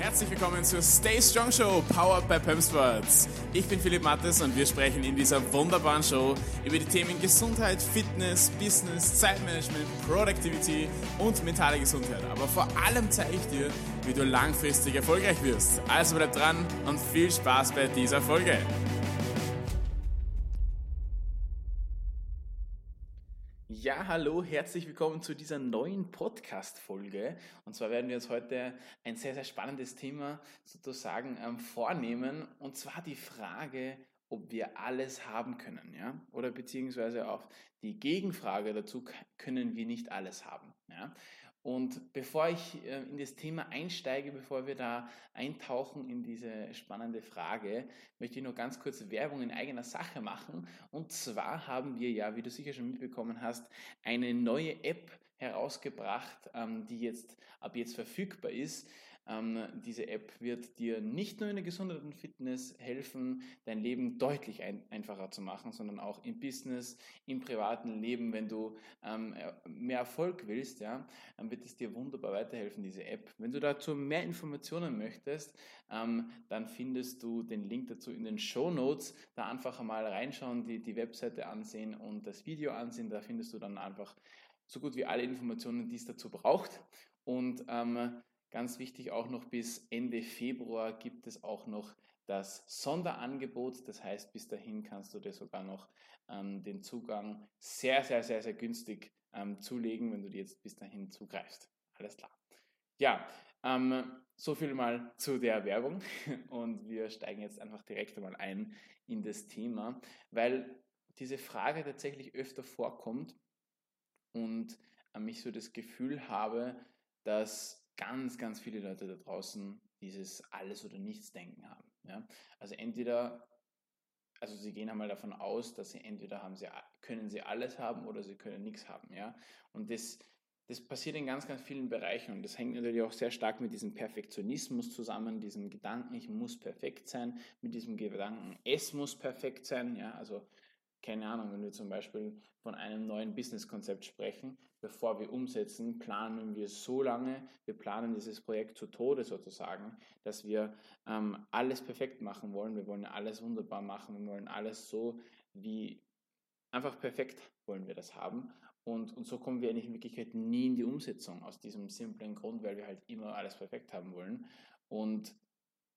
Herzlich willkommen zur Stay Strong Show, powered by Pump Sports. Ich bin Philipp Mattes und wir sprechen in dieser wunderbaren Show über die Themen Gesundheit, Fitness, Business, Zeitmanagement, Productivity und mentale Gesundheit. Aber vor allem zeige ich dir, wie du langfristig erfolgreich wirst. Also bleib dran und viel Spaß bei dieser Folge. Ja, hallo, herzlich willkommen zu dieser neuen Podcast-Folge. Und zwar werden wir uns heute ein sehr, sehr spannendes Thema sozusagen ähm, vornehmen. Und zwar die Frage, ob wir alles haben können, ja? Oder beziehungsweise auch die Gegenfrage dazu, können wir nicht alles haben, ja? Und bevor ich äh, in das Thema einsteige, bevor wir da eintauchen in diese spannende Frage, möchte ich nur ganz kurz Werbung in eigener Sache machen. Und zwar haben wir ja, wie du sicher schon mitbekommen hast, eine neue App herausgebracht, ähm, die jetzt ab jetzt verfügbar ist. Ähm, diese App wird dir nicht nur in der Gesundheit und Fitness helfen, dein Leben deutlich ein, einfacher zu machen, sondern auch im Business, im privaten Leben, wenn du ähm, mehr Erfolg willst, ja, dann wird es dir wunderbar weiterhelfen, diese App. Wenn du dazu mehr Informationen möchtest, ähm, dann findest du den Link dazu in den Show Notes. Da einfach einmal reinschauen, die, die Webseite ansehen und das Video ansehen. Da findest du dann einfach so gut wie alle Informationen, die es dazu braucht. Und ähm, Ganz wichtig auch noch bis Ende Februar gibt es auch noch das Sonderangebot. Das heißt, bis dahin kannst du dir sogar noch ähm, den Zugang sehr, sehr, sehr, sehr günstig ähm, zulegen, wenn du dir jetzt bis dahin zugreifst. Alles klar. Ja, ähm, so viel mal zu der Werbung und wir steigen jetzt einfach direkt einmal ein in das Thema, weil diese Frage tatsächlich öfter vorkommt und ähm, ich so das Gefühl habe, dass ganz, ganz viele Leute da draußen dieses Alles- oder Nichts-Denken haben. Ja? Also entweder, also sie gehen einmal davon aus, dass sie entweder haben sie, können sie alles haben oder sie können nichts haben. Ja? Und das, das passiert in ganz, ganz vielen Bereichen und das hängt natürlich auch sehr stark mit diesem Perfektionismus zusammen, diesem Gedanken, ich muss perfekt sein, mit diesem Gedanken, es muss perfekt sein. Ja? Also keine Ahnung, wenn wir zum Beispiel von einem neuen Businesskonzept sprechen, bevor wir umsetzen, planen wir so lange, wir planen dieses Projekt zu Tode sozusagen, dass wir ähm, alles perfekt machen wollen. Wir wollen alles wunderbar machen, wir wollen alles so wie einfach perfekt wollen wir das haben. Und, und so kommen wir eigentlich in Wirklichkeit nie in die Umsetzung aus diesem simplen Grund, weil wir halt immer alles perfekt haben wollen. Und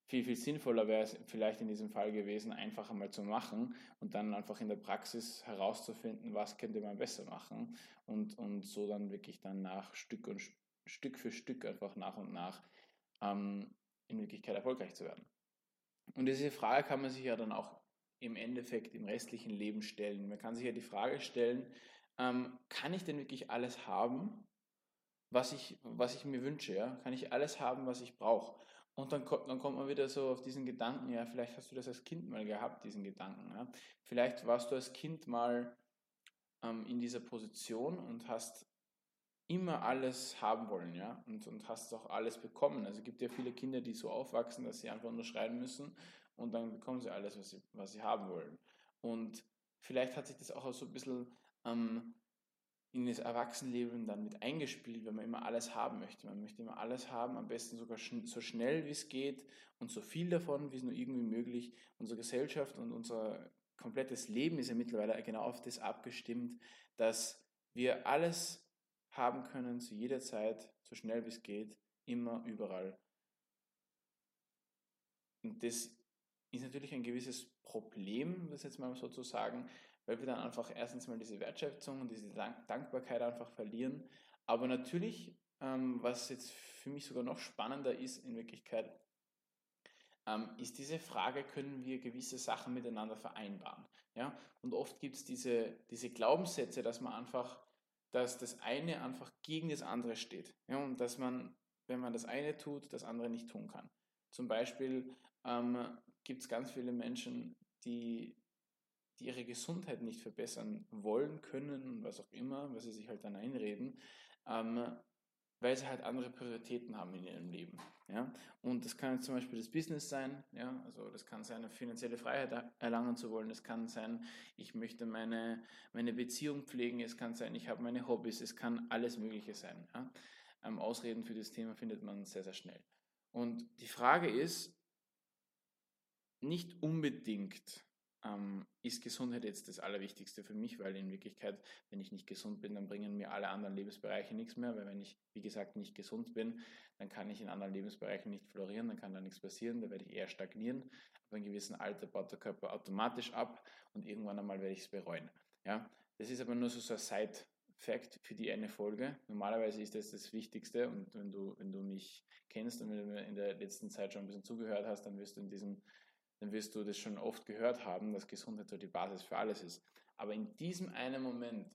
viel, viel sinnvoller wäre es vielleicht in diesem Fall gewesen, einfach einmal zu machen und dann einfach in der Praxis herauszufinden, was könnte man besser machen und, und so dann wirklich dann nach Stück und Stück für Stück einfach nach und nach ähm, in Wirklichkeit erfolgreich zu werden. Und diese Frage kann man sich ja dann auch im Endeffekt im restlichen Leben stellen. Man kann sich ja die Frage stellen, ähm, kann ich denn wirklich alles haben, was ich, was ich mir wünsche? Ja? Kann ich alles haben, was ich brauche? Und dann, dann kommt man wieder so auf diesen Gedanken, ja, vielleicht hast du das als Kind mal gehabt, diesen Gedanken. Ja? Vielleicht warst du als Kind mal ähm, in dieser Position und hast immer alles haben wollen, ja, und, und hast auch alles bekommen. Also es gibt ja viele Kinder, die so aufwachsen, dass sie einfach nur schreien müssen und dann bekommen sie alles, was sie, was sie haben wollen. Und vielleicht hat sich das auch so ein bisschen ähm, in das Erwachsenenleben dann mit eingespielt, wenn man immer alles haben möchte. Man möchte immer alles haben, am besten sogar schn so schnell wie es geht und so viel davon, wie es nur irgendwie möglich. Unsere Gesellschaft und unser komplettes Leben ist ja mittlerweile genau auf das abgestimmt, dass wir alles haben können, zu jeder Zeit, so schnell wie es geht, immer, überall. Und das ist natürlich ein gewisses Problem, das jetzt mal so zu sagen, weil wir dann einfach erstens mal diese Wertschätzung und diese Dankbarkeit einfach verlieren. Aber natürlich, ähm, was jetzt für mich sogar noch spannender ist in Wirklichkeit, ähm, ist diese Frage, können wir gewisse Sachen miteinander vereinbaren? Ja? Und oft gibt es diese, diese Glaubenssätze, dass man einfach, dass das eine einfach gegen das andere steht. Ja? Und dass man, wenn man das eine tut, das andere nicht tun kann. Zum Beispiel ähm, gibt es ganz viele Menschen, die die ihre Gesundheit nicht verbessern wollen, können, was auch immer, was sie sich halt dann einreden, ähm, weil sie halt andere Prioritäten haben in ihrem Leben. Ja? Und das kann jetzt zum Beispiel das Business sein, ja? also das kann sein, eine finanzielle Freiheit erlangen zu wollen, es kann sein, ich möchte meine, meine Beziehung pflegen, es kann sein, ich habe meine Hobbys, es kann alles Mögliche sein. Ja? Ähm, Ausreden für das Thema findet man sehr, sehr schnell. Und die Frage ist, nicht unbedingt ähm, ist Gesundheit jetzt das Allerwichtigste für mich, weil in Wirklichkeit, wenn ich nicht gesund bin, dann bringen mir alle anderen Lebensbereiche nichts mehr, weil wenn ich, wie gesagt, nicht gesund bin, dann kann ich in anderen Lebensbereichen nicht florieren, dann kann da nichts passieren, da werde ich eher stagnieren. Ab einem gewissen Alter baut der Körper automatisch ab und irgendwann einmal werde ich es bereuen. Ja? Das ist aber nur so, so ein Side-Fact für die eine Folge. Normalerweise ist das das Wichtigste und wenn du, wenn du mich kennst und wenn du mir in der letzten Zeit schon ein bisschen zugehört hast, dann wirst du in diesem dann wirst du das schon oft gehört haben, dass Gesundheit so die Basis für alles ist. Aber in diesem einen Moment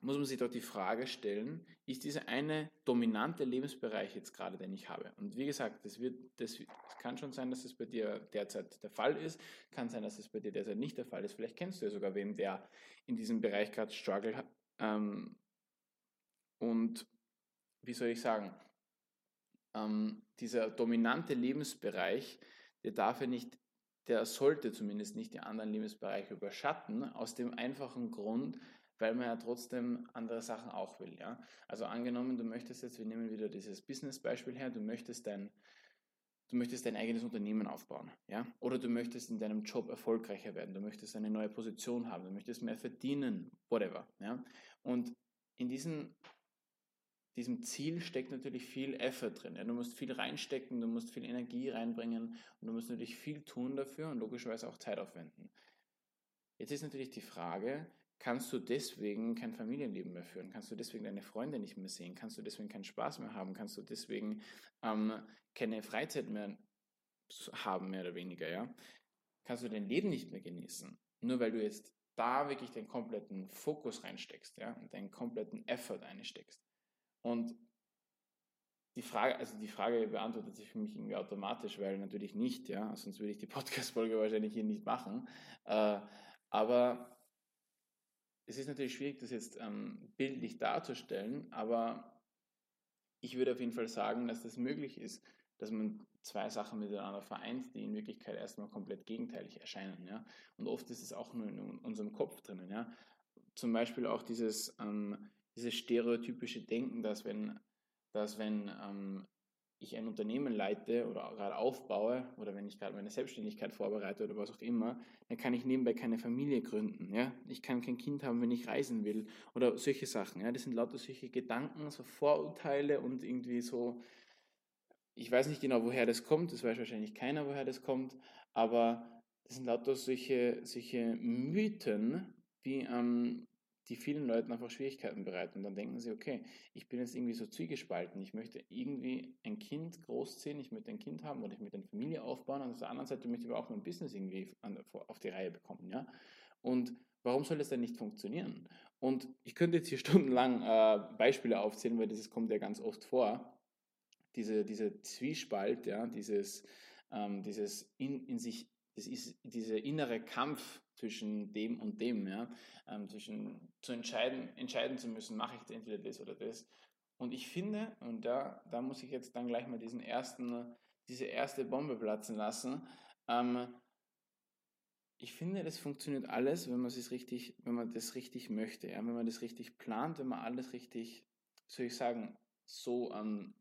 muss man sich doch die Frage stellen, ist dieser eine dominante Lebensbereich jetzt gerade, den ich habe? Und wie gesagt, wird, das, das kann schon sein, dass das bei dir derzeit der Fall ist, kann sein, dass das bei dir derzeit nicht der Fall ist. Vielleicht kennst du ja sogar wem, der in diesem Bereich gerade struggle hat. Ähm, und wie soll ich sagen, ähm, dieser dominante Lebensbereich, der darf ja nicht, der sollte zumindest nicht die anderen Lebensbereiche überschatten, aus dem einfachen Grund, weil man ja trotzdem andere Sachen auch will. Ja? Also angenommen, du möchtest jetzt, wir nehmen wieder dieses Business-Beispiel her, du möchtest dein, du möchtest dein eigenes Unternehmen aufbauen, ja? Oder du möchtest in deinem Job erfolgreicher werden, du möchtest eine neue Position haben, du möchtest mehr verdienen, whatever, ja? Und in diesen diesem Ziel steckt natürlich viel Effort drin. Du musst viel reinstecken, du musst viel Energie reinbringen und du musst natürlich viel tun dafür und logischerweise auch Zeit aufwenden. Jetzt ist natürlich die Frage, kannst du deswegen kein Familienleben mehr führen? Kannst du deswegen deine Freunde nicht mehr sehen? Kannst du deswegen keinen Spaß mehr haben? Kannst du deswegen ähm, keine Freizeit mehr haben, mehr oder weniger? Ja? Kannst du dein Leben nicht mehr genießen? Nur weil du jetzt da wirklich den kompletten Fokus reinsteckst ja? und deinen kompletten Effort einsteckst. Und die Frage, also die Frage beantwortet sich für mich irgendwie automatisch, weil natürlich nicht, ja, sonst würde ich die Podcast-Folge wahrscheinlich hier nicht machen. Äh, aber es ist natürlich schwierig, das jetzt ähm, bildlich darzustellen, aber ich würde auf jeden Fall sagen, dass das möglich ist, dass man zwei Sachen miteinander vereint, die in Wirklichkeit erstmal komplett gegenteilig erscheinen. Ja? Und oft ist es auch nur in unserem Kopf drinnen. Ja? Zum Beispiel auch dieses, ähm, dieses stereotypische Denken, dass wenn, dass wenn ähm, ich ein Unternehmen leite oder gerade aufbaue oder wenn ich gerade meine Selbstständigkeit vorbereite oder was auch immer, dann kann ich nebenbei keine Familie gründen. Ja? Ich kann kein Kind haben, wenn ich reisen will oder solche Sachen. Ja? Das sind lauter solche Gedanken, so Vorurteile und irgendwie so, ich weiß nicht genau, woher das kommt, das weiß wahrscheinlich keiner, woher das kommt, aber das sind lauter solche, solche Mythen, wie ähm, die vielen Leuten einfach Schwierigkeiten bereiten. Und dann denken sie, okay, ich bin jetzt irgendwie so zwiegespalten. Ich möchte irgendwie ein Kind großziehen, ich möchte ein Kind haben oder ich möchte eine Familie aufbauen. Und auf der anderen Seite möchte ich aber auch mein Business irgendwie auf die Reihe bekommen. Ja? Und warum soll das denn nicht funktionieren? Und ich könnte jetzt hier stundenlang äh, Beispiele aufzählen, weil das kommt ja ganz oft vor. Diese, diese Zwiespalt, ja, dieses, ähm, dieses in, in sich, das ist dieser innere Kampf zwischen dem und dem, ja, ähm, zwischen zu entscheiden, entscheiden zu müssen, mache ich entweder das oder das. Und ich finde, und da, da muss ich jetzt dann gleich mal diesen ersten, diese erste Bombe platzen lassen, ähm, ich finde, das funktioniert alles, wenn man es richtig, wenn man das richtig möchte, ja, wenn man das richtig plant, wenn man alles richtig, soll ich sagen, so ähm,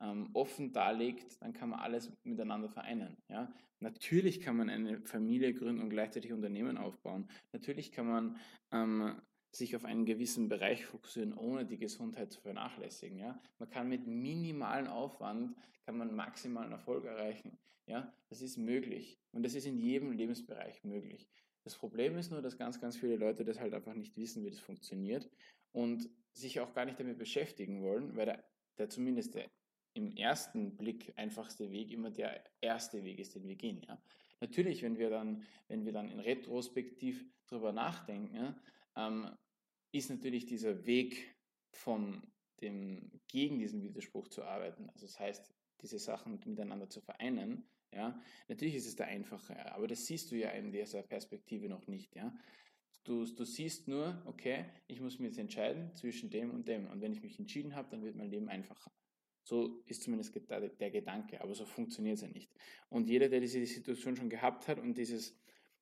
ähm, offen darlegt, dann kann man alles miteinander vereinen. Ja? Natürlich kann man eine Familie gründen und gleichzeitig Unternehmen aufbauen. Natürlich kann man ähm, sich auf einen gewissen Bereich fokussieren, ohne die Gesundheit zu vernachlässigen. Ja? Man kann mit minimalem Aufwand kann man maximalen Erfolg erreichen. Ja? Das ist möglich und das ist in jedem Lebensbereich möglich. Das Problem ist nur, dass ganz, ganz viele Leute das halt einfach nicht wissen, wie das funktioniert und sich auch gar nicht damit beschäftigen wollen, weil der, der zumindest der im ersten Blick einfachste Weg immer der erste Weg ist, den wir gehen. Ja? Natürlich, wenn wir dann, wenn wir dann in Retrospektiv darüber nachdenken, ähm, ist natürlich dieser Weg von dem, gegen diesen Widerspruch zu arbeiten, also das heißt, diese Sachen miteinander zu vereinen, ja, natürlich ist es der einfache, aber das siehst du ja in dieser Perspektive noch nicht, ja. Du, du siehst nur, okay, ich muss mir jetzt entscheiden zwischen dem und dem. Und wenn ich mich entschieden habe, dann wird mein Leben einfacher. So ist zumindest der Gedanke, aber so funktioniert es ja nicht. Und jeder, der diese Situation schon gehabt hat und dieses,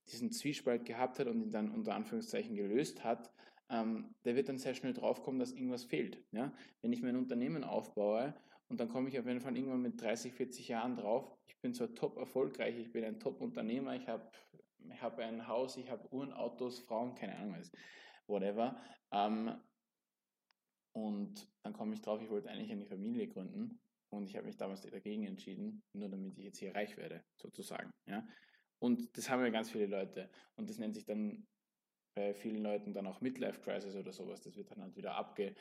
diesen Zwiespalt gehabt hat und ihn dann unter Anführungszeichen gelöst hat, ähm, der wird dann sehr schnell draufkommen, dass irgendwas fehlt. Ja? Wenn ich mein Unternehmen aufbaue und dann komme ich auf jeden Fall irgendwann mit 30, 40 Jahren drauf, ich bin zwar top erfolgreich, ich bin ein top Unternehmer, ich habe ich hab ein Haus, ich habe Uhren, Autos, Frauen, keine Ahnung was, whatever. Ähm, und dann komme ich drauf, ich wollte eigentlich eine Familie gründen und ich habe mich damals dagegen entschieden, nur damit ich jetzt hier reich werde, sozusagen. Ja? Und das haben ja ganz viele Leute. Und das nennt sich dann bei vielen Leuten dann auch Midlife Crisis oder sowas. Das wird dann halt wieder abge,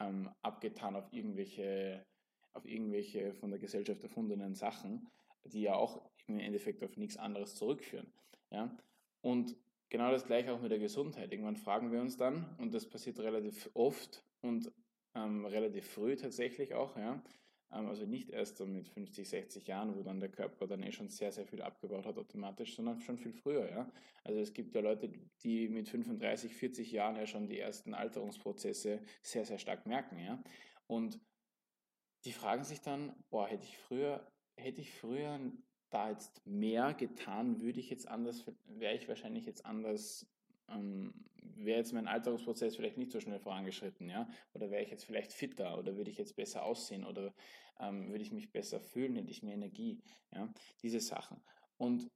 ähm, abgetan auf irgendwelche, auf irgendwelche von der Gesellschaft erfundenen Sachen, die ja auch im Endeffekt auf nichts anderes zurückführen. Ja? Und genau das gleiche auch mit der Gesundheit. Irgendwann fragen wir uns dann, und das passiert relativ oft und ähm, relativ früh tatsächlich auch, ja, ähm, also nicht erst so mit 50, 60 Jahren, wo dann der Körper dann eh schon sehr, sehr viel abgebaut hat automatisch, sondern schon viel früher. Ja? Also es gibt ja Leute, die mit 35, 40 Jahren ja schon die ersten Alterungsprozesse sehr, sehr stark merken. Ja? Und die fragen sich dann, boah, hätte ich früher, hätte ich früher da jetzt mehr getan, würde ich jetzt anders, wäre ich wahrscheinlich jetzt anders ähm, wäre jetzt mein Alterungsprozess vielleicht nicht so schnell vorangeschritten, ja? Oder wäre ich jetzt vielleicht fitter oder würde ich jetzt besser aussehen oder ähm, würde ich mich besser fühlen, hätte ich mehr Energie, ja? Diese Sachen. Und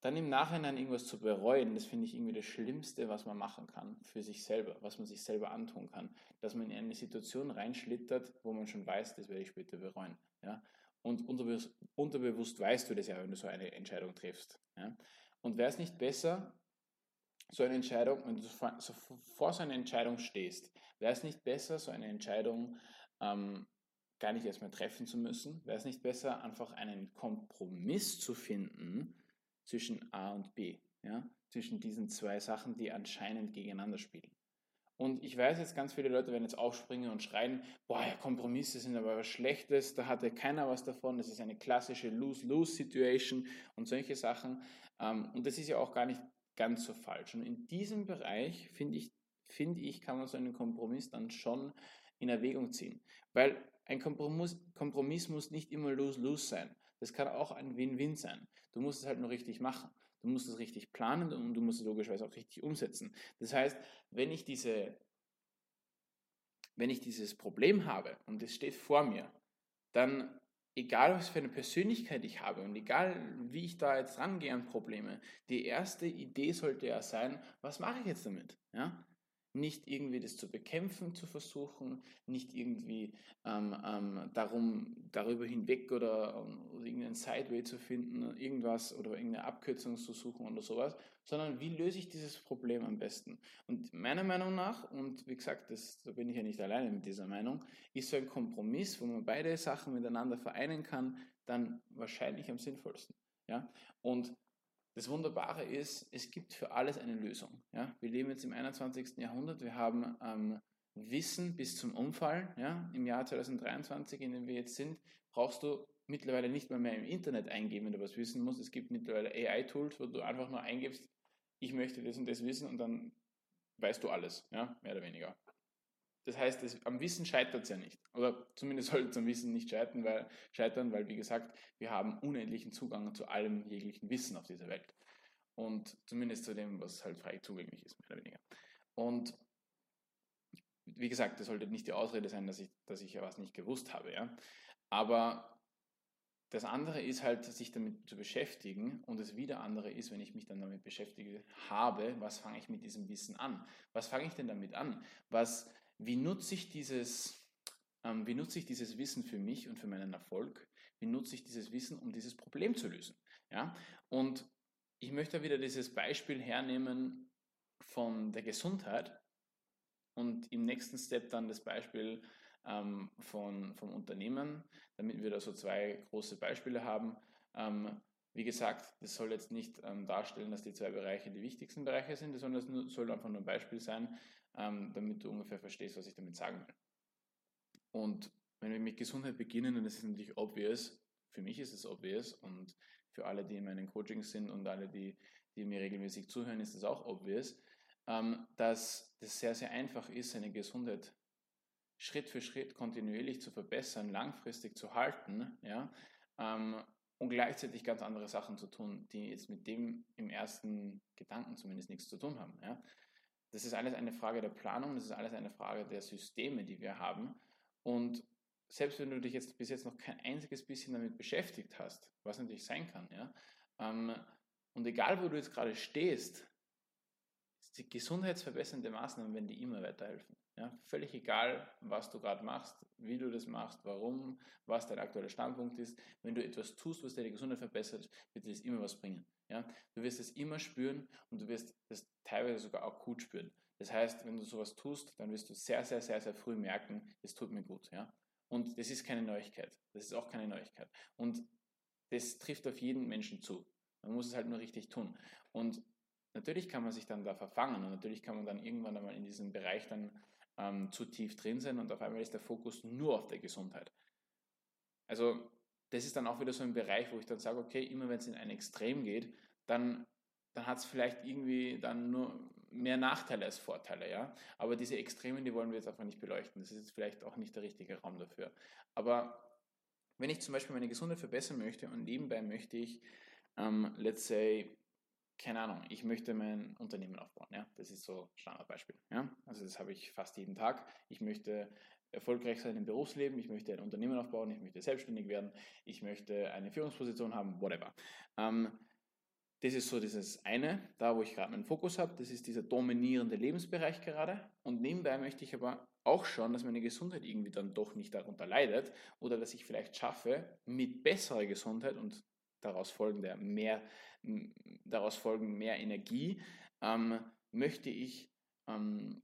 dann im Nachhinein irgendwas zu bereuen, das finde ich irgendwie das Schlimmste, was man machen kann für sich selber, was man sich selber antun kann. Dass man in eine Situation reinschlittert, wo man schon weiß, das werde ich später bereuen. Ja? Und unterbewusst, unterbewusst weißt du das ja, wenn du so eine Entscheidung triffst. Ja? Und wäre es nicht besser, so eine Entscheidung, wenn du so vor so einer Entscheidung stehst, wäre es nicht besser, so eine Entscheidung ähm, gar nicht erstmal treffen zu müssen? Wäre es nicht besser, einfach einen Kompromiss zu finden zwischen A und B? Ja? Zwischen diesen zwei Sachen, die anscheinend gegeneinander spielen. Und ich weiß jetzt, ganz viele Leute werden jetzt aufspringen und schreien, boah, ja, Kompromisse sind aber was Schlechtes, da hatte keiner was davon, das ist eine klassische Lose-Lose-Situation und solche Sachen. Ähm, und das ist ja auch gar nicht ganz so falsch. Und in diesem Bereich, finde ich, finde ich, kann man so einen Kompromiss dann schon in Erwägung ziehen. Weil ein Kompromiss, Kompromiss muss nicht immer lose-lose sein. Das kann auch ein Win-Win sein. Du musst es halt nur richtig machen. Du musst es richtig planen und du musst es logischerweise auch richtig umsetzen. Das heißt, wenn ich diese, wenn ich dieses Problem habe und es steht vor mir, dann egal was für eine Persönlichkeit ich habe und egal wie ich da jetzt rangehe an Probleme, die erste Idee sollte ja sein, was mache ich jetzt damit? Ja? Nicht irgendwie das zu bekämpfen zu versuchen, nicht irgendwie ähm, ähm, darum, darüber hinweg oder, oder ähm, irgendeinen Sideway zu finden, irgendwas oder irgendeine Abkürzung zu suchen oder sowas, sondern wie löse ich dieses Problem am besten? Und meiner Meinung nach, und wie gesagt, das, da bin ich ja nicht alleine mit dieser Meinung, ist so ein Kompromiss, wo man beide Sachen miteinander vereinen kann, dann wahrscheinlich am sinnvollsten. Ja? Und das Wunderbare ist, es gibt für alles eine Lösung. Ja? Wir leben jetzt im 21. Jahrhundert, wir haben ähm, Wissen bis zum Umfallen. Ja? Im Jahr 2023, in dem wir jetzt sind, brauchst du mittlerweile nicht mal mehr im Internet eingeben, wenn du was wissen musst. Es gibt mittlerweile AI-Tools, wo du einfach nur eingibst, ich möchte das und das wissen und dann weißt du alles, ja? mehr oder weniger. Das heißt, es, am Wissen scheitert es ja nicht. Oder zumindest sollte es am Wissen nicht scheitern weil, scheitern, weil, wie gesagt, wir haben unendlichen Zugang zu allem jeglichen Wissen auf dieser Welt. Und zumindest zu dem, was halt frei zugänglich ist, mehr oder weniger. Und wie gesagt, das sollte nicht die Ausrede sein, dass ich, dass ich ja was nicht gewusst habe. Ja? Aber das andere ist halt, sich damit zu beschäftigen und das wieder andere ist, wenn ich mich dann damit beschäftige habe, was fange ich mit diesem Wissen an? Was fange ich denn damit an? Was wie nutze ich dieses, ähm, wie nutze ich dieses Wissen für mich und für meinen Erfolg? Wie nutze ich dieses Wissen, um dieses Problem zu lösen? Ja? Und ich möchte wieder dieses Beispiel hernehmen von der Gesundheit und im nächsten Step dann das Beispiel ähm, von, vom Unternehmen, damit wir da so zwei große Beispiele haben. Ähm, wie gesagt, das soll jetzt nicht ähm, darstellen, dass die zwei Bereiche die wichtigsten Bereiche sind, das soll, soll einfach nur ein Beispiel sein, ähm, damit du ungefähr verstehst, was ich damit sagen will. Und wenn wir mit Gesundheit beginnen, dann ist es natürlich obvious, für mich ist es obvious und für alle, die in meinen Coachings sind und alle, die, die mir regelmäßig zuhören, ist es auch obvious, ähm, dass es sehr, sehr einfach ist, seine Gesundheit Schritt für Schritt kontinuierlich zu verbessern, langfristig zu halten, ja, ähm, und gleichzeitig ganz andere Sachen zu tun, die jetzt mit dem im ersten Gedanken zumindest nichts zu tun haben. Ja. Das ist alles eine Frage der Planung, das ist alles eine Frage der Systeme, die wir haben. Und selbst wenn du dich jetzt bis jetzt noch kein einziges bisschen damit beschäftigt hast, was natürlich sein kann, ja, ähm, und egal wo du jetzt gerade stehst, die gesundheitsverbessernde Maßnahmen werden dir immer weiterhelfen. Ja, völlig egal, was du gerade machst, wie du das machst, warum, was dein aktueller Standpunkt ist. Wenn du etwas tust, was deine Gesundheit verbessert, wird dir das immer was bringen. Ja, du wirst es immer spüren und du wirst es teilweise sogar gut spüren. Das heißt, wenn du sowas tust, dann wirst du sehr, sehr, sehr, sehr früh merken, es tut mir gut. Ja? Und das ist keine Neuigkeit. Das ist auch keine Neuigkeit. Und das trifft auf jeden Menschen zu. Man muss es halt nur richtig tun. Und natürlich kann man sich dann da verfangen und natürlich kann man dann irgendwann einmal in diesem Bereich dann ähm, zu tief drin sein und auf einmal ist der Fokus nur auf der Gesundheit. Also das ist dann auch wieder so ein Bereich, wo ich dann sage, okay, immer wenn es in ein Extrem geht, dann, dann hat es vielleicht irgendwie dann nur mehr Nachteile als Vorteile, ja. Aber diese Extremen, die wollen wir jetzt einfach nicht beleuchten. Das ist jetzt vielleicht auch nicht der richtige Raum dafür. Aber wenn ich zum Beispiel meine Gesundheit verbessern möchte und nebenbei möchte ich, ähm, let's say, keine Ahnung, ich möchte mein Unternehmen aufbauen, ja. Das ist so ein Standardbeispiel, ja. Also das habe ich fast jeden Tag. Ich möchte erfolgreich sein im Berufsleben, ich möchte ein Unternehmen aufbauen, ich möchte selbstständig werden, ich möchte eine Führungsposition haben, whatever. Ähm, das ist so dieses eine, da wo ich gerade meinen Fokus habe, das ist dieser dominierende Lebensbereich gerade. Und nebenbei möchte ich aber auch schauen, dass meine Gesundheit irgendwie dann doch nicht darunter leidet oder dass ich vielleicht schaffe, mit besserer Gesundheit und daraus folgender mehr, daraus folgend mehr Energie, ähm, möchte ich, ähm,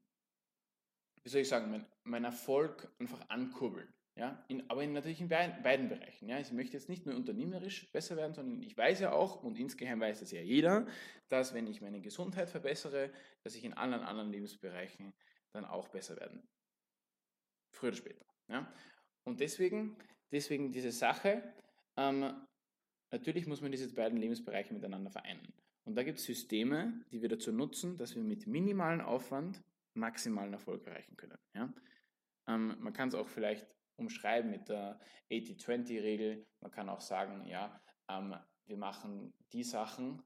wie soll ich sagen, mein, mein Erfolg einfach ankurbeln. Ja, in, aber in, natürlich in beiden, beiden Bereichen. Ja. Ich möchte jetzt nicht nur unternehmerisch besser werden, sondern ich weiß ja auch, und insgeheim weiß es ja jeder, dass wenn ich meine Gesundheit verbessere, dass ich in allen anderen Lebensbereichen dann auch besser werden. Früher oder später. Ja. Und deswegen, deswegen diese Sache, ähm, natürlich muss man diese beiden Lebensbereiche miteinander vereinen. Und da gibt es Systeme, die wir dazu nutzen, dass wir mit minimalen Aufwand maximalen Erfolg erreichen können. Ja. Ähm, man kann es auch vielleicht umschreiben mit der 80-20-Regel. Man kann auch sagen, ja, ähm, wir machen die Sachen,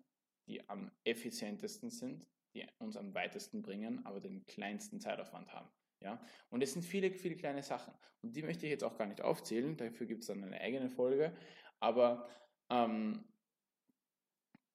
die am effizientesten sind, die uns am weitesten bringen, aber den kleinsten Zeitaufwand haben. Ja? Und es sind viele, viele kleine Sachen. Und die möchte ich jetzt auch gar nicht aufzählen, dafür gibt es dann eine eigene Folge. Aber ähm,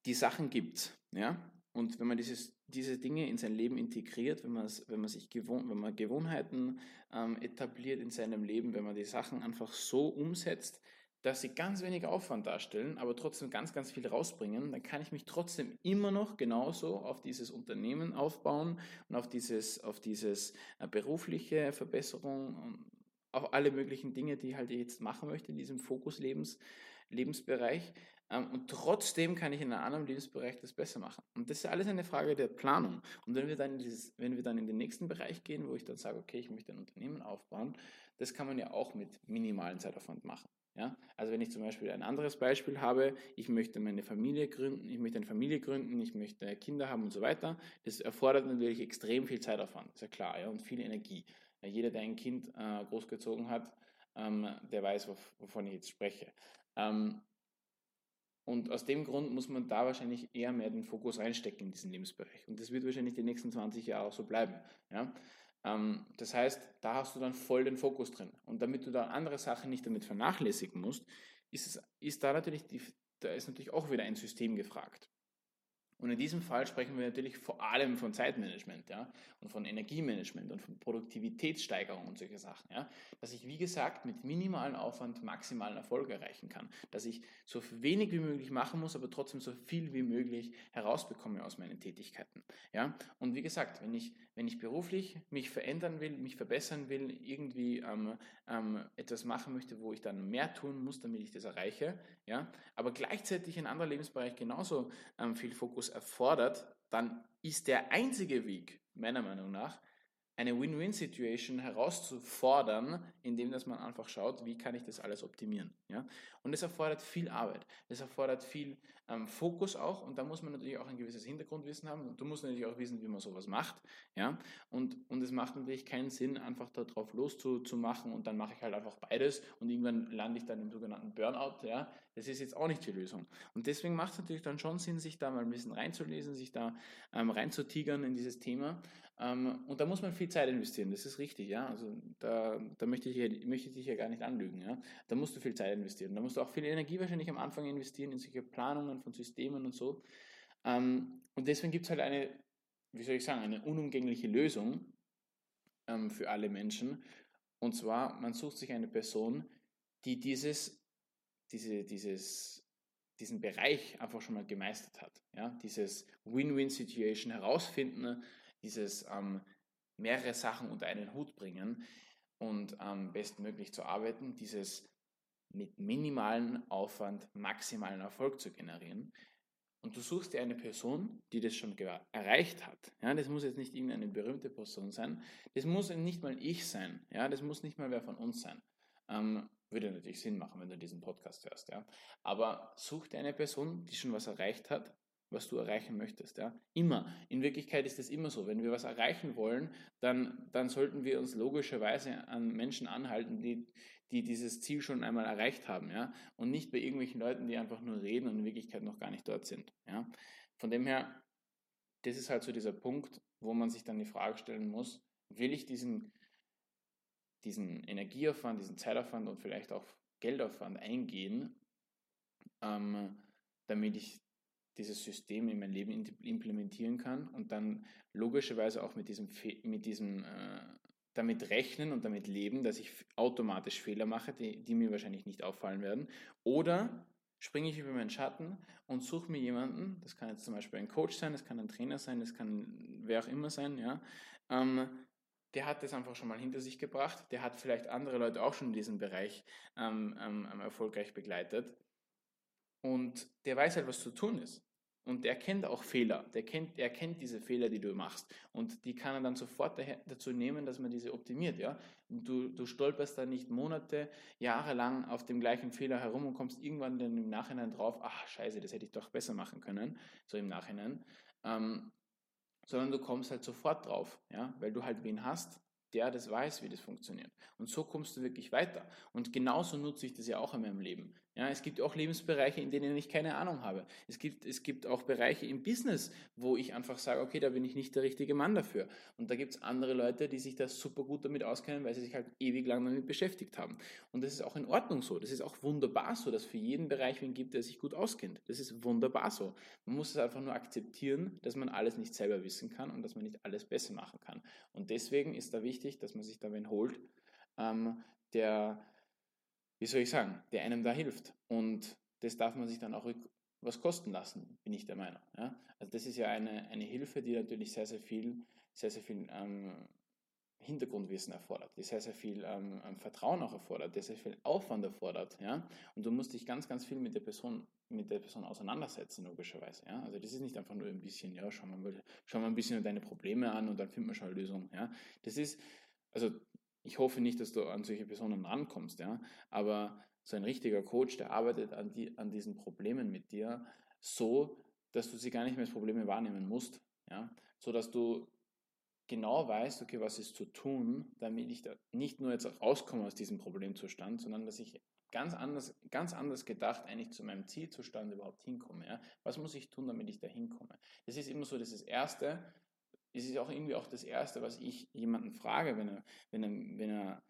die Sachen gibt. Ja? Und wenn man dieses, diese Dinge in sein Leben integriert, wenn wenn man sich Gewohn, wenn man Gewohnheiten ähm, etabliert in seinem Leben, wenn man die Sachen einfach so umsetzt, dass sie ganz wenig Aufwand darstellen, aber trotzdem ganz, ganz viel rausbringen, dann kann ich mich trotzdem immer noch genauso auf dieses Unternehmen aufbauen und auf dieses, auf dieses äh, berufliche Verbesserung auf alle möglichen Dinge, die halt ich jetzt machen möchte in diesem Fokus-Lebens, Lebensbereich. Ähm, und trotzdem kann ich in einem anderen Lebensbereich das besser machen. Und das ist alles eine Frage der Planung. Und wenn wir dann in, dieses, wenn wir dann in den nächsten Bereich gehen, wo ich dann sage, okay, ich möchte ein Unternehmen aufbauen, das kann man ja auch mit minimalen Zeitaufwand machen. Ja? Also wenn ich zum Beispiel ein anderes Beispiel habe, ich möchte meine Familie gründen, ich möchte eine Familie gründen, ich möchte Kinder haben und so weiter, das erfordert natürlich extrem viel Zeitaufwand, ist ja klar, ja, und viel Energie. Ja, jeder, der ein Kind äh, großgezogen hat, ähm, der weiß, wovon ich jetzt spreche. Ähm, und aus dem Grund muss man da wahrscheinlich eher mehr den Fokus reinstecken in diesen Lebensbereich. Und das wird wahrscheinlich die nächsten 20 Jahre auch so bleiben. Ja? Ähm, das heißt, da hast du dann voll den Fokus drin. Und damit du da andere Sachen nicht damit vernachlässigen musst, ist, es, ist da natürlich die, da ist natürlich auch wieder ein System gefragt. Und in diesem Fall sprechen wir natürlich vor allem von Zeitmanagement ja, und von Energiemanagement und von Produktivitätssteigerung und solche Sachen. Ja, dass ich, wie gesagt, mit minimalem Aufwand maximalen Erfolg erreichen kann. Dass ich so wenig wie möglich machen muss, aber trotzdem so viel wie möglich herausbekomme aus meinen Tätigkeiten. Ja, und wie gesagt, wenn ich, wenn ich beruflich mich verändern will, mich verbessern will, irgendwie ähm, ähm, etwas machen möchte, wo ich dann mehr tun muss, damit ich das erreiche, ja, aber gleichzeitig in anderer Lebensbereich genauso ähm, viel Fokus erfordert, dann ist der einzige Weg, meiner Meinung nach, eine Win-Win-Situation herauszufordern, indem dass man einfach schaut, wie kann ich das alles optimieren. Ja? Und das erfordert viel Arbeit, das erfordert viel ähm, Fokus auch und da muss man natürlich auch ein gewisses Hintergrundwissen haben und du musst natürlich auch wissen, wie man sowas macht. Ja? Und, und es macht natürlich keinen Sinn, einfach darauf loszumachen und dann mache ich halt einfach beides und irgendwann lande ich dann im sogenannten Burnout. Ja? Das ist jetzt auch nicht die Lösung. Und deswegen macht es natürlich dann schon Sinn, sich da mal ein bisschen reinzulesen, sich da ähm, reinzutigern in dieses Thema und da muss man viel Zeit investieren, das ist richtig, ja. Also da, da möchte, ich, möchte ich dich ja gar nicht anlügen, ja. Da musst du viel Zeit investieren. Da musst du auch viel Energie wahrscheinlich am Anfang investieren in solche Planungen von Systemen und so. Ähm, und deswegen gibt es halt eine, wie soll ich sagen, eine unumgängliche Lösung ähm, für alle Menschen. Und zwar, man sucht sich eine Person, die dieses, diese, dieses, diesen Bereich einfach schon mal gemeistert hat. Ja? Dieses Win-Win-Situation herausfinden, dieses ähm, mehrere Sachen unter einen Hut bringen und ähm, bestmöglich zu arbeiten, dieses mit minimalen Aufwand maximalen Erfolg zu generieren. Und du suchst dir eine Person, die das schon erreicht hat. Ja, das muss jetzt nicht irgendeine berühmte Person sein. Das muss nicht mal ich sein. Ja, das muss nicht mal wer von uns sein. Ähm, würde natürlich Sinn machen, wenn du diesen Podcast hörst. Ja. Aber such dir eine Person, die schon was erreicht hat, was du erreichen möchtest. Ja? Immer. In Wirklichkeit ist es immer so. Wenn wir was erreichen wollen, dann, dann sollten wir uns logischerweise an Menschen anhalten, die, die dieses Ziel schon einmal erreicht haben. Ja? Und nicht bei irgendwelchen Leuten, die einfach nur reden und in Wirklichkeit noch gar nicht dort sind. Ja? Von dem her, das ist halt so dieser Punkt, wo man sich dann die Frage stellen muss, will ich diesen, diesen Energieaufwand, diesen Zeitaufwand und vielleicht auch Geldaufwand eingehen, ähm, damit ich dieses System in mein Leben implementieren kann und dann logischerweise auch mit diesem, mit diesem äh, damit rechnen und damit leben, dass ich automatisch Fehler mache, die, die mir wahrscheinlich nicht auffallen werden. Oder springe ich über meinen Schatten und suche mir jemanden, das kann jetzt zum Beispiel ein Coach sein, das kann ein Trainer sein, das kann wer auch immer sein, ja, ähm, der hat das einfach schon mal hinter sich gebracht, der hat vielleicht andere Leute auch schon in diesem Bereich ähm, ähm, erfolgreich begleitet und der weiß halt, was zu tun ist. Und er kennt auch Fehler. Der kennt, er kennt diese Fehler, die du machst. Und die kann er dann sofort dazu nehmen, dass man diese optimiert. Ja? Du, du stolperst da nicht Monate, Jahre lang auf dem gleichen Fehler herum und kommst irgendwann dann im Nachhinein drauf, ach scheiße, das hätte ich doch besser machen können, so im Nachhinein. Ähm, sondern du kommst halt sofort drauf, ja? weil du halt wen hast, der das weiß, wie das funktioniert. Und so kommst du wirklich weiter. Und genauso nutze ich das ja auch in meinem Leben. Ja, es gibt auch Lebensbereiche, in denen ich keine Ahnung habe. Es gibt, es gibt auch Bereiche im Business, wo ich einfach sage, okay, da bin ich nicht der richtige Mann dafür. Und da gibt es andere Leute, die sich da super gut damit auskennen, weil sie sich halt ewig lang damit beschäftigt haben. Und das ist auch in Ordnung so. Das ist auch wunderbar so, dass für jeden Bereich wen gibt, der sich gut auskennt. Das ist wunderbar so. Man muss es einfach nur akzeptieren, dass man alles nicht selber wissen kann und dass man nicht alles besser machen kann. Und deswegen ist da wichtig, dass man sich da wen holt, ähm, der wie soll ich sagen, der einem da hilft. Und das darf man sich dann auch was kosten lassen, bin ich der Meinung. Ja? Also das ist ja eine, eine Hilfe, die natürlich sehr, sehr viel, sehr, sehr viel ähm, Hintergrundwissen erfordert, die sehr, sehr viel ähm, ähm Vertrauen auch erfordert, die sehr viel Aufwand erfordert. Ja? Und du musst dich ganz, ganz viel mit der Person, mit der Person auseinandersetzen, logischerweise. Ja? Also das ist nicht einfach nur ein bisschen, ja, schau mal, schau mal ein bisschen deine Probleme an und dann finden wir schon eine Lösung. Ja? Das ist, also ich hoffe nicht, dass du an solche Personen rankommst, ja. Aber so ein richtiger Coach, der arbeitet an, die, an diesen Problemen mit dir so, dass du sie gar nicht mehr als Probleme wahrnehmen musst, ja. So dass du genau weißt, okay, was ist zu tun, damit ich da nicht nur jetzt rauskomme aus diesem Problemzustand, sondern dass ich ganz anders, ganz anders gedacht eigentlich zu meinem Zielzustand überhaupt hinkomme. Ja? Was muss ich tun, damit ich da hinkomme? Das ist immer so das, ist das Erste, es ist auch irgendwie auch das Erste, was ich jemanden frage, wenn er, wenn er, wenn er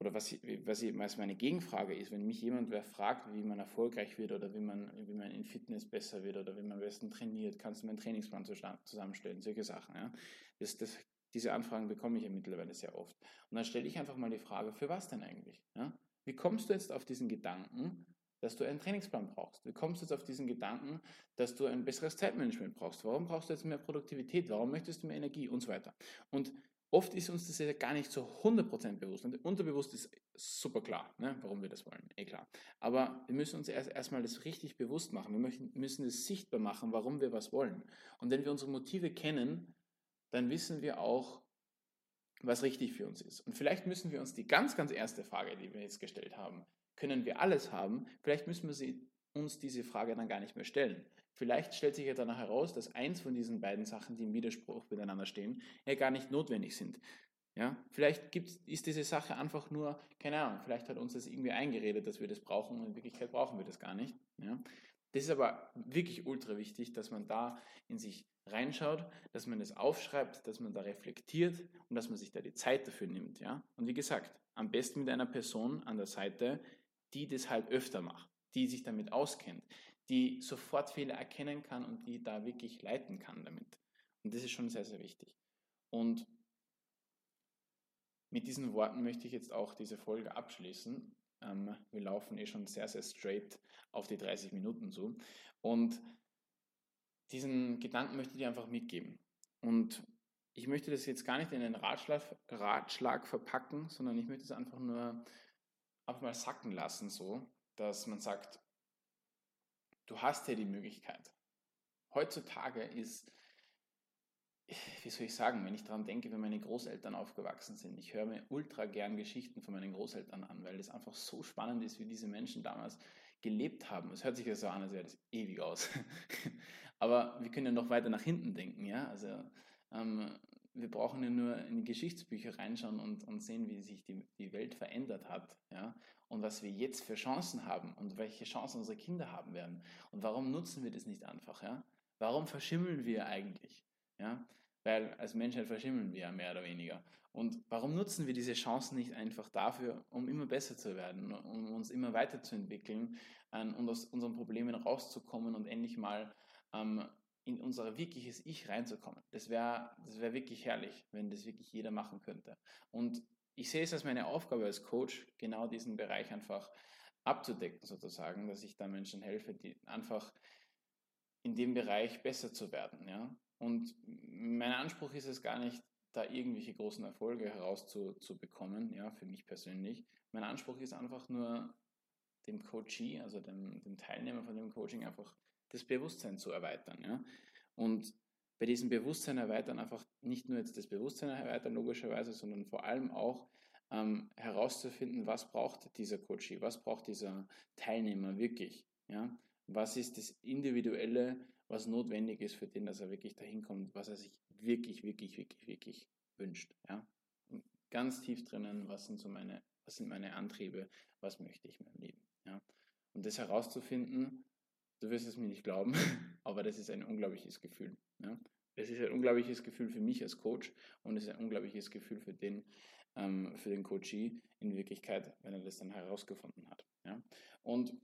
oder was, was, was meine Gegenfrage ist, wenn mich jemand wer fragt, wie man erfolgreich wird oder wie man, wie man in Fitness besser wird oder wie man am besten trainiert, kannst du meinen Trainingsplan zusammenstellen, solche Sachen. Ja? Das, das, diese Anfragen bekomme ich ja mittlerweile sehr oft. Und dann stelle ich einfach mal die Frage, für was denn eigentlich? Ja? Wie kommst du jetzt auf diesen Gedanken, dass du einen Trainingsplan brauchst. Wie kommst du jetzt auf diesen Gedanken, dass du ein besseres Zeitmanagement brauchst? Warum brauchst du jetzt mehr Produktivität? Warum möchtest du mehr Energie und so weiter? Und oft ist uns das ja gar nicht so 100% bewusst. Und unterbewusst ist super klar, ne, warum wir das wollen. Eh klar. Aber wir müssen uns erst erstmal das richtig bewusst machen. Wir möchten, müssen es sichtbar machen, warum wir was wollen. Und wenn wir unsere Motive kennen, dann wissen wir auch, was richtig für uns ist. Und vielleicht müssen wir uns die ganz, ganz erste Frage, die wir jetzt gestellt haben, können wir alles haben? Vielleicht müssen wir sie, uns diese Frage dann gar nicht mehr stellen. Vielleicht stellt sich ja danach heraus, dass eins von diesen beiden Sachen, die im Widerspruch miteinander stehen, ja gar nicht notwendig sind. Ja, vielleicht gibt, ist diese Sache einfach nur, keine Ahnung, vielleicht hat uns das irgendwie eingeredet, dass wir das brauchen und in Wirklichkeit brauchen wir das gar nicht. Ja, Das ist aber wirklich ultra wichtig, dass man da in sich reinschaut, dass man das aufschreibt, dass man da reflektiert und dass man sich da die Zeit dafür nimmt. Ja? Und wie gesagt, am besten mit einer Person an der Seite, die das halt öfter macht, die sich damit auskennt, die sofort Fehler erkennen kann und die da wirklich leiten kann damit. Und das ist schon sehr, sehr wichtig. Und mit diesen Worten möchte ich jetzt auch diese Folge abschließen. Ähm, wir laufen eh schon sehr, sehr straight auf die 30 Minuten zu. Und diesen Gedanken möchte ich dir einfach mitgeben. Und ich möchte das jetzt gar nicht in einen Ratschlag, Ratschlag verpacken, sondern ich möchte es einfach nur einfach mal sacken lassen, so, dass man sagt, du hast ja die Möglichkeit. Heutzutage ist wie soll ich sagen, wenn ich daran denke, wie meine Großeltern aufgewachsen sind. Ich höre mir ultra gern Geschichten von meinen Großeltern an, weil es einfach so spannend ist, wie diese Menschen damals gelebt haben. Es hört sich ja so an, als wäre das ewig aus. Aber wir können ja noch weiter nach hinten denken, ja. Also ähm, wir brauchen ja nur in die Geschichtsbücher reinschauen und, und sehen, wie sich die, die Welt verändert hat, ja. Und was wir jetzt für Chancen haben und welche Chancen unsere Kinder haben werden. Und warum nutzen wir das nicht einfach, ja? Warum verschimmeln wir eigentlich? Ja? Weil als Menschheit verschimmeln wir ja mehr oder weniger. Und warum nutzen wir diese Chancen nicht einfach dafür, um immer besser zu werden, um uns immer weiterzuentwickeln ähm, und aus unseren Problemen rauszukommen und endlich mal ähm, in unser wirkliches Ich reinzukommen? Das wäre das wär wirklich herrlich, wenn das wirklich jeder machen könnte. Und ich sehe es als meine Aufgabe als Coach, genau diesen Bereich einfach abzudecken, sozusagen, dass ich da Menschen helfe, die einfach in dem Bereich besser zu werden. Ja? Und mein Anspruch ist es gar nicht, da irgendwelche großen Erfolge herauszubekommen, ja, für mich persönlich. Mein Anspruch ist einfach nur, dem Coachee, also dem, dem Teilnehmer von dem Coaching, einfach das Bewusstsein zu erweitern. Ja? Und bei diesem Bewusstsein erweitern einfach nicht nur jetzt das Bewusstsein erweitern, logischerweise, sondern vor allem auch ähm, herauszufinden, was braucht dieser Coachee, was braucht dieser Teilnehmer wirklich. Ja? Was ist das Individuelle, was notwendig ist für den, dass er wirklich dahin kommt, was er sich wirklich, wirklich, wirklich, wirklich wünscht. Ja? Ganz tief drinnen, was sind so meine, was sind meine Antriebe, was möchte ich in meinem Leben. Ja? Und das herauszufinden, du wirst es mir nicht glauben, aber das ist ein unglaubliches Gefühl. Ja? Es ist ein unglaubliches Gefühl für mich als Coach und es ist ein unglaubliches Gefühl für den, ähm, für den Coachee in Wirklichkeit, wenn er das dann herausgefunden hat. Ja? Und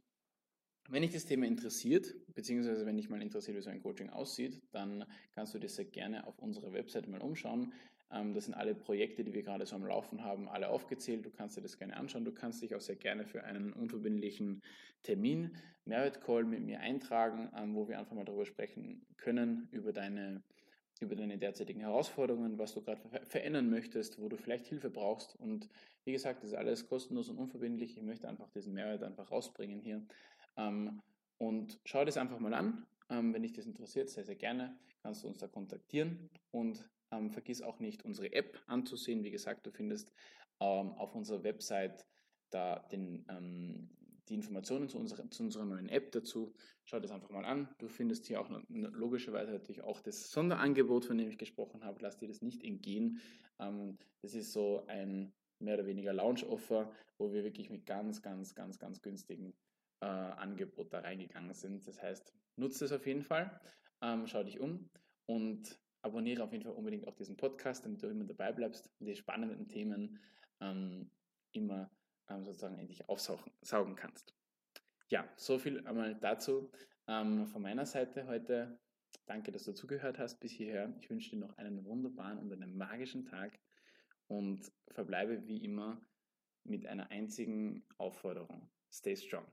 wenn dich das Thema interessiert, beziehungsweise wenn dich mal interessiert, wie so ein Coaching aussieht, dann kannst du dir sehr gerne auf unserer Website mal umschauen. Ähm, das sind alle Projekte, die wir gerade so am Laufen haben, alle aufgezählt. Du kannst dir das gerne anschauen. Du kannst dich auch sehr gerne für einen unverbindlichen Termin, Merit Call mit mir eintragen, ähm, wo wir einfach mal darüber sprechen können, über deine, über deine derzeitigen Herausforderungen, was du gerade verändern möchtest, wo du vielleicht Hilfe brauchst. Und wie gesagt, das ist alles kostenlos und unverbindlich. Ich möchte einfach diesen Mehrwert einfach rausbringen hier. Ähm, und schau das einfach mal an. Wenn dich das interessiert, sehr, sehr gerne kannst du uns da kontaktieren. Und ähm, vergiss auch nicht, unsere App anzusehen. Wie gesagt, du findest ähm, auf unserer Website da den, ähm, die Informationen zu unserer, zu unserer neuen App dazu. Schau das einfach mal an. Du findest hier auch logischerweise natürlich auch das Sonderangebot, von dem ich gesprochen habe. Lass dir das nicht entgehen. Ähm, das ist so ein mehr oder weniger Launch-Offer, wo wir wirklich mit ganz, ganz, ganz, ganz günstigen äh, Angebot da reingegangen sind. Das heißt, nutze es auf jeden Fall, ähm, schau dich um und abonniere auf jeden Fall unbedingt auch diesen Podcast, damit du immer dabei bleibst und die spannenden Themen ähm, immer ähm, sozusagen endlich aufsaugen kannst. Ja, so viel einmal dazu ähm, von meiner Seite heute. Danke, dass du zugehört hast bis hierher. Ich wünsche dir noch einen wunderbaren und einen magischen Tag und verbleibe wie immer mit einer einzigen Aufforderung. Stay strong.